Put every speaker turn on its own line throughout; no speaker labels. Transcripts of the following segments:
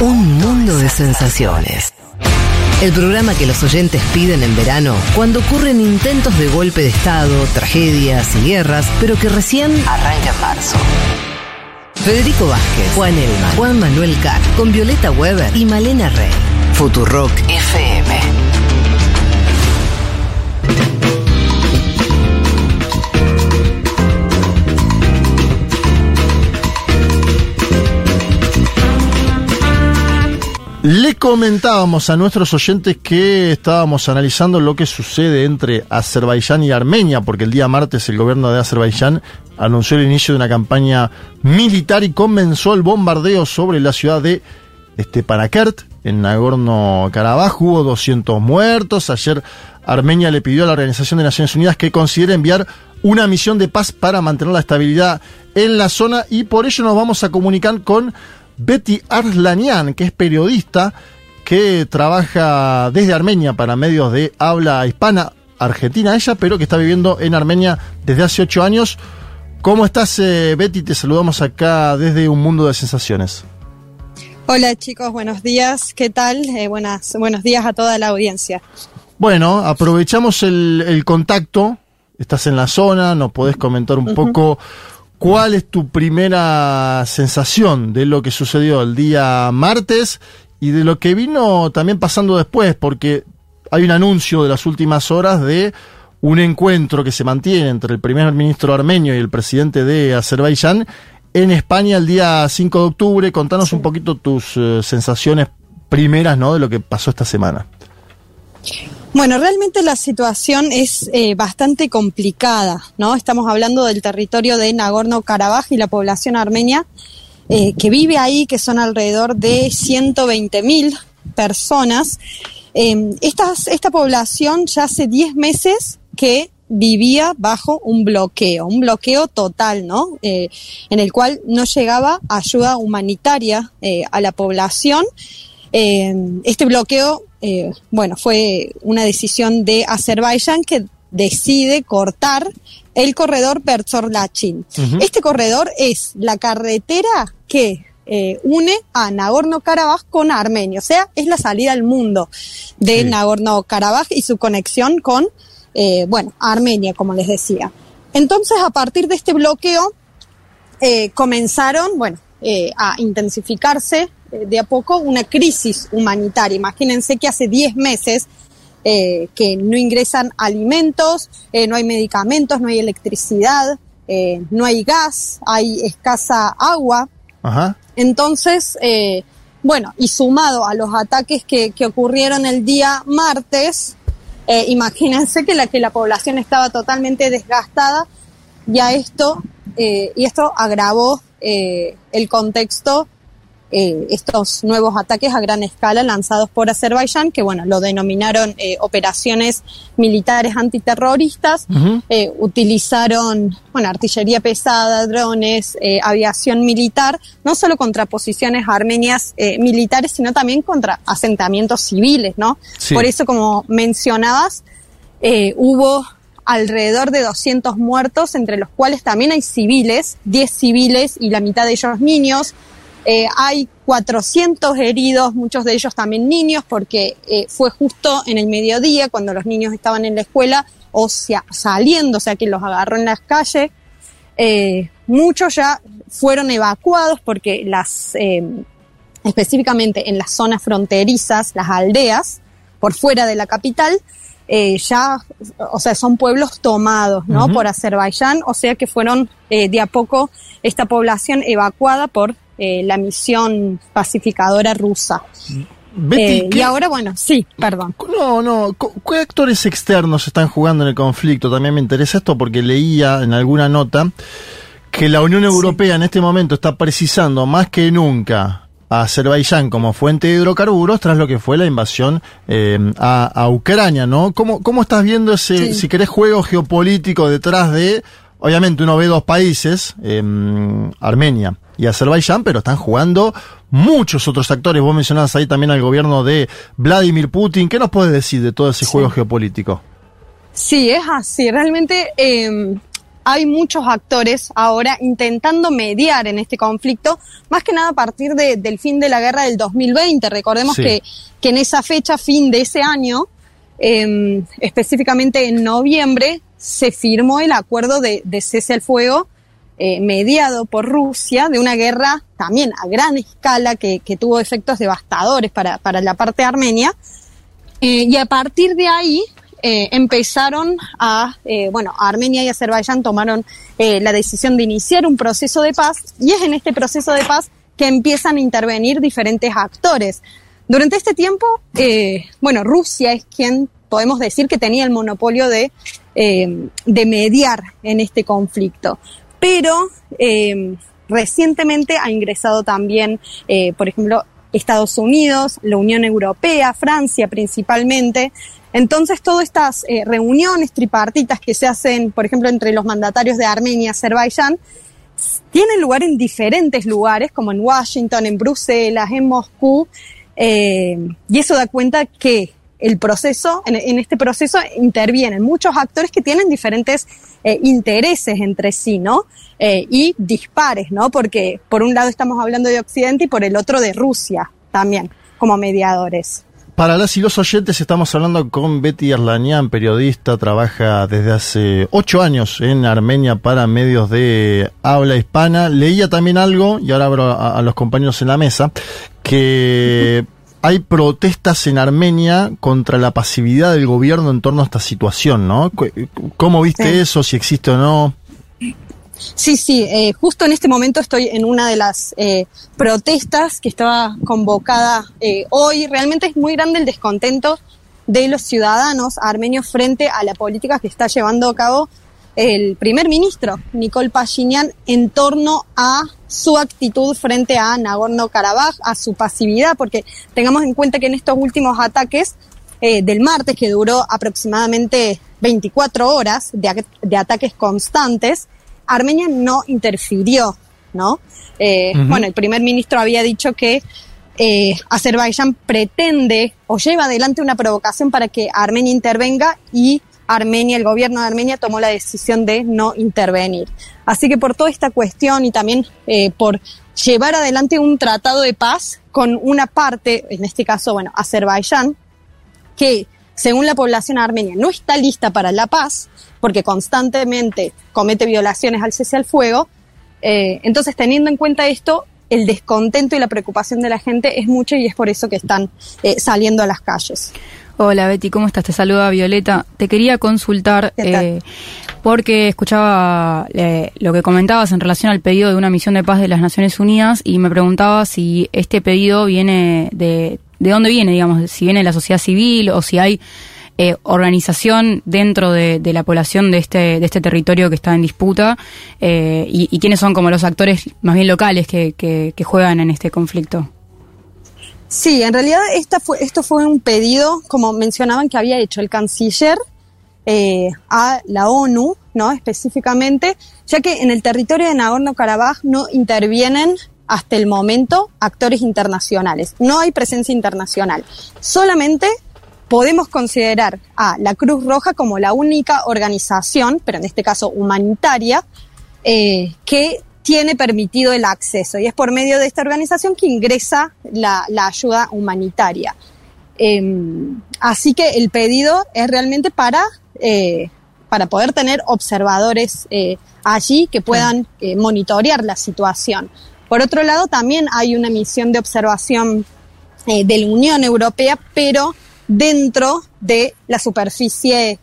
Un mundo de sensaciones. El programa que los oyentes piden en verano cuando ocurren intentos de golpe de Estado, tragedias y guerras, pero que recién arranca en marzo. Federico Vázquez, Juan Elma, Juan Manuel Carr, con Violeta Weber y Malena Rey. Futurock FM.
Comentábamos a nuestros oyentes que estábamos analizando lo que sucede entre Azerbaiyán y Armenia, porque el día martes el gobierno de Azerbaiyán anunció el inicio de una campaña militar y comenzó el bombardeo sobre la ciudad de Stepanakert, en Nagorno-Karabaj. Hubo 200 muertos. Ayer Armenia le pidió a la Organización de Naciones Unidas que considere enviar una misión de paz para mantener la estabilidad en la zona y por ello nos vamos a comunicar con Betty Arslanian, que es periodista que trabaja desde Armenia para medios de habla hispana, argentina ella, pero que está viviendo en Armenia desde hace ocho años. ¿Cómo estás, eh, Betty? Te saludamos acá desde un mundo de sensaciones.
Hola chicos, buenos días. ¿Qué tal? Eh, buenas, buenos días a toda la audiencia.
Bueno, aprovechamos el, contacto. Estás en la zona, nos podés comentar un poco ¿Cuál es tu primera sensación de lo que sucedió el día martes y de lo que vino también pasando después? Porque hay un anuncio de las últimas horas de un encuentro que se mantiene entre el primer ministro armenio y el presidente de Azerbaiyán en España el día 5 de octubre. Contanos un poquito tus eh, sensaciones primeras ¿no? de lo que pasó esta semana.
Bueno, realmente la situación es eh, bastante complicada, ¿no? Estamos hablando del territorio de Nagorno-Karabaj y la población armenia eh, que vive ahí, que son alrededor de 120 mil personas. Eh, esta población ya hace 10 meses que vivía bajo un bloqueo, un bloqueo total, ¿no? en el cual no llegaba ayuda humanitaria a la población. este bloqueo eh, bueno, fue una decisión de Azerbaiyán que decide cortar el corredor Perzor-Lachin. Este corredor es la carretera que eh, une a Nagorno-Karabaj con Armenia, o sea, es la salida al mundo de Nagorno-Karabaj y su conexión con, eh, bueno, Armenia, como les decía. Entonces, a partir de este bloqueo, comenzaron, bueno, a intensificarse de a poco una crisis humanitaria. Imagínense que hace 10 meses eh, que no ingresan alimentos, eh, no hay medicamentos, no hay electricidad, no hay gas, hay escasa agua. Entonces, bueno, y sumado a los ataques que, que ocurrieron el día martes, imagínense que la, que la población estaba totalmente desgastada y esto, y esto agravó el contexto eh, estos nuevos ataques a gran escala lanzados por Azerbaiyán, que bueno, lo denominaron eh, operaciones militares antiterroristas, eh, utilizaron bueno, artillería pesada, drones, aviación militar, no solo contra posiciones armenias militares, sino también contra asentamientos civiles, ¿no? Por eso, como mencionabas, hubo alrededor de 200 muertos, entre los cuales también hay civiles, 10 civiles y la mitad de ellos niños. Eh, hay 400 heridos, muchos de ellos también niños, porque eh, fue justo en el mediodía cuando los niños estaban en la escuela o sea, saliendo, o sea que los agarró en las calles. Eh, muchos ya fueron evacuados porque las, específicamente en las zonas fronterizas, las aldeas, por fuera de la capital, ya, o sea, son pueblos tomados, ¿no? Por Azerbaiyán, o sea que fueron de a poco esta población evacuada por eh, la misión pacificadora rusa. Eh, y ahora, bueno, sí, perdón.
No, no, ¿qué actores externos están jugando en el conflicto? También me interesa esto porque leía en alguna nota que la Unión Europea en este momento está precisando más que nunca a Azerbaiyán como fuente de hidrocarburos tras lo que fue la invasión eh, a, Ucrania, ¿no? ¿Cómo, ¿Cómo estás viendo ese, si querés, juego geopolítico detrás de, obviamente uno ve dos países, Armenia y Azerbaiyán, pero están jugando muchos otros actores. Vos mencionabas ahí también al gobierno de Vladimir Putin. ¿Qué nos puedes decir de todo ese juego geopolítico?
Sí, es así. Realmente em, hay muchos actores ahora intentando mediar en este conflicto, más que nada a partir del fin de la guerra del 2020. Recordemos que, que en esa fecha, fin de ese año, em, específicamente en noviembre, se firmó el acuerdo de, cese al fuego eh, mediado por Rusia de una guerra también a gran escala que, tuvo efectos devastadores para, para la parte armenia. Eh, y a partir de ahí, eh, empezaron a, bueno, Armenia y Azerbaiyán tomaron la decisión de iniciar un proceso de paz y es en este proceso de paz que empiezan a intervenir diferentes actores. Durante este tiempo, bueno, Rusia es quien podemos decir que tenía el monopolio de, de mediar en este conflicto. Pero recientemente ha ingresado también, por ejemplo, Estados Unidos, la Unión Europea, Francia principalmente, entonces, todas estas eh, reuniones tripartitas que se hacen, por ejemplo, entre los mandatarios de Armenia y Azerbaiyán, tienen lugar en diferentes lugares, como en Washington, en Bruselas, en Moscú, eh, y eso da cuenta que el proceso, en, este proceso intervienen muchos actores que tienen diferentes eh, intereses entre sí, ¿no? y dispares, ¿no? Porque por un lado estamos hablando de Occidente y por el otro de Rusia también, como mediadores.
Para las y los oyentes estamos hablando con Betty Arlanian, periodista, trabaja desde hace ocho años en Armenia para medios de habla hispana. Leía también algo, y ahora abro a, los compañeros en la mesa, que hay protestas en Armenia contra la pasividad del gobierno en torno a esta situación, ¿no? ¿Cómo viste eso? Si existe o no.
Sí, sí, eh, justo en este momento estoy en una de las eh, protestas que estaba convocada eh, hoy. Realmente es muy grande el descontento de los ciudadanos armenios frente a la política que está llevando a cabo el primer ministro, Nicole Pashinyan, en torno a su actitud frente a Nagorno-Karabaj, a su pasividad, porque tengamos en cuenta que en estos últimos ataques del martes, que duró aproximadamente 24 horas de ataques constantes, Armenia no interfirió, ¿no? Eh, bueno, el primer ministro había dicho que eh, Azerbaiyán pretende o lleva adelante una provocación para que Armenia intervenga y Armenia, el gobierno de Armenia tomó la decisión de no intervenir. Así que por toda esta cuestión y también eh, por llevar adelante un tratado de paz con una parte, en este caso, bueno, Azerbaiyán, que según la población armenia no está lista para la paz, porque constantemente comete violaciones al cese al fuego. Eh, entonces, teniendo en cuenta esto, el descontento y la preocupación de la gente es mucho y es por eso que están eh, saliendo a las calles.
Hola Betty, ¿cómo estás? Te saluda Violeta. Te quería consultar eh, porque escuchaba lo que comentabas en relación al pedido de una misión de paz de las Naciones Unidas y me preguntaba si este pedido viene de, de dónde viene, digamos, si viene de la sociedad civil o si hay eh, organización dentro de, la población de este, de este territorio que está en disputa eh, y, quiénes son como los actores más bien locales que, que, juegan en este conflicto.
Sí, en realidad esto fue un pedido, como mencionaban, que había hecho el canciller eh, a la ONU, ¿no? Específicamente, ya que en el territorio de Nagorno-Karabaj no intervienen hasta el momento actores internacionales. No hay presencia internacional. Solamente podemos considerar a la Cruz Roja como la única organización, pero en este caso humanitaria, eh, que tiene permitido el acceso y es por medio de esta organización que ingresa la, ayuda humanitaria. Em, así que el pedido es realmente para, eh, para poder tener observadores eh, allí que puedan monitorear la situación. Por otro lado, también hay una misión de observación de la Unión Europea, pero dentro de la superficie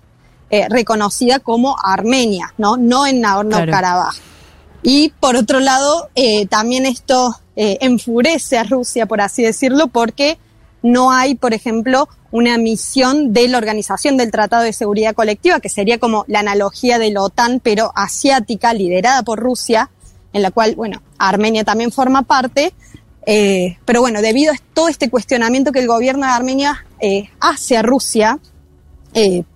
eh, reconocida como Armenia, ¿no? No en Nagorno-Karabaj. Y por otro lado, eh, también esto eh, enfurece a Rusia, por así decirlo, porque no hay, por ejemplo, una misión de la Organización del Tratado de Seguridad Colectiva, que sería como la analogía de la OTAN, pero asiática, liderada por Rusia, en la cual, bueno, Armenia también forma parte, eh, pero bueno, debido a todo este cuestionamiento que el gobierno de Armenia hace a Rusia,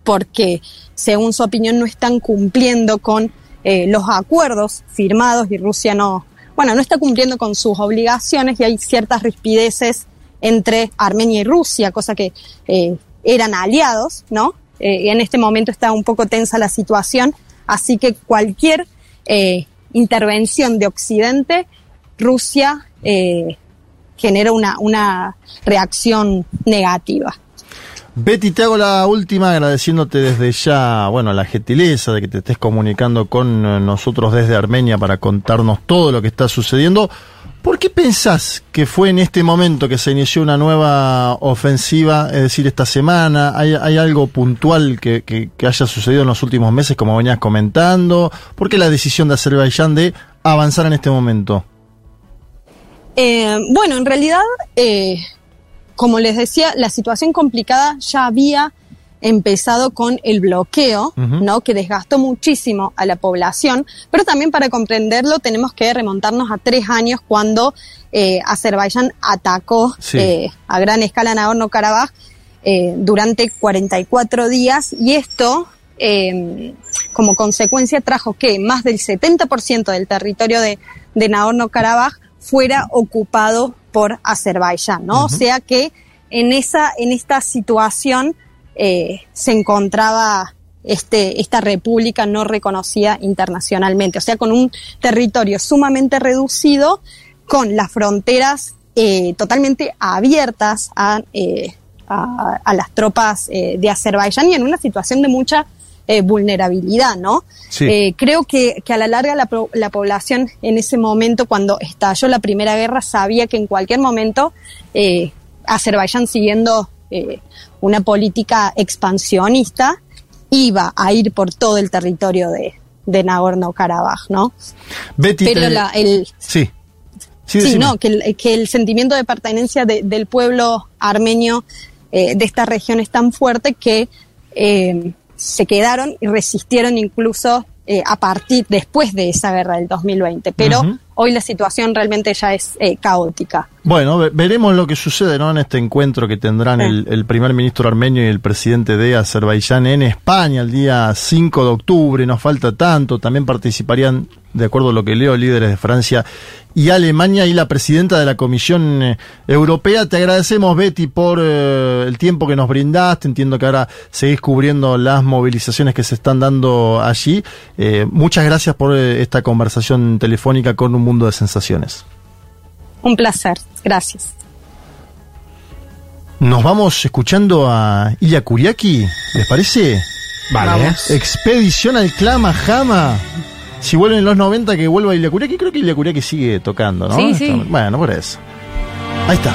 porque según su opinión no están cumpliendo con los acuerdos firmados y Rusia no, bueno, no está cumpliendo con sus obligaciones y hay ciertas rispideces entre Armenia y Rusia, cosa que eran aliados, ¿no? en este momento está un poco tensa la situación. Así que cualquier eh, intervención de Occidente, Rusia eh, genera una, una reacción negativa.
Betty, te hago la última agradeciéndote desde ya, bueno, la gentileza de que te estés comunicando con eh, nosotros desde Armenia para contarnos todo lo que está sucediendo. ¿Por qué pensás que fue en este momento que se inició una nueva ofensiva, es decir, esta semana? ¿Hay, algo puntual que, haya sucedido en los últimos meses, como venías comentando? ¿Por qué la decisión de Azerbaiyán de avanzar en este momento?
Eh, bueno, en realidad, eh, como les decía, la situación complicada ya había empezado con el bloqueo, uh -huh. ¿no? Que desgastó muchísimo a la población, pero también para comprenderlo tenemos que remontarnos a tres años cuando eh, Azerbaiyán atacó sí. eh, a gran escala Nagorno-Karabaj eh, durante 44 días y esto eh, como consecuencia trajo que más del 70% del territorio de, de Nagorno-Karabaj fuera ocupado por Azerbaiyán, ¿no? Uh -huh. O sea que en esa, en esta situación eh, se encontraba este, esta república no reconocida internacionalmente, o sea, con un territorio sumamente reducido, con las fronteras eh, totalmente abiertas a, eh, a, a, las tropas eh, de Azerbaiyán y en una situación de mucha eh, vulnerabilidad, ¿no?
Sí.
Eh, creo que, que, a la larga la, la, población en ese momento, cuando estalló la Primera Guerra, sabía que en cualquier momento eh, Azerbaiyán siguiendo una política expansionista iba a ir por todo el territorio de, de Nagorno-Karabaj, ¿no?
Betty,
Pero
te...
la, el,
sí.
Sí, sí no, que el, que el, sentimiento de pertenencia de, del pueblo armenio de esta región es tan fuerte que eh, se quedaron y resistieron incluso eh, a partir después de esa guerra del 2020. Pero uh -huh. hoy la situación realmente ya es eh, caótica.
Bueno, veremos lo que sucede ¿no? en este encuentro que tendrán sí. el, el, primer ministro armenio y el presidente de Azerbaiyán en España el día 5 de octubre. Nos falta tanto. También participarían, de acuerdo a lo que leo, líderes de Francia y Alemania y la presidenta de la Comisión eh, Europea. Te agradecemos, Betty, por eh, el tiempo que nos brindaste. Entiendo que ahora seguís cubriendo las movilizaciones que se están dando allí. Eh, muchas gracias por eh, esta conversación telefónica con Un Mundo de Sensaciones.
Un placer, gracias.
Nos vamos escuchando a Ilya Kuriaki, ¿les parece?
Vale.
Expedición al Clama Jama si vuelven en los 90 que vuelva Ilya Kuriaki, creo que Ilya Kuriaki sigue tocando, ¿no?
Sí, sí.
Bueno, por eso. Ahí está.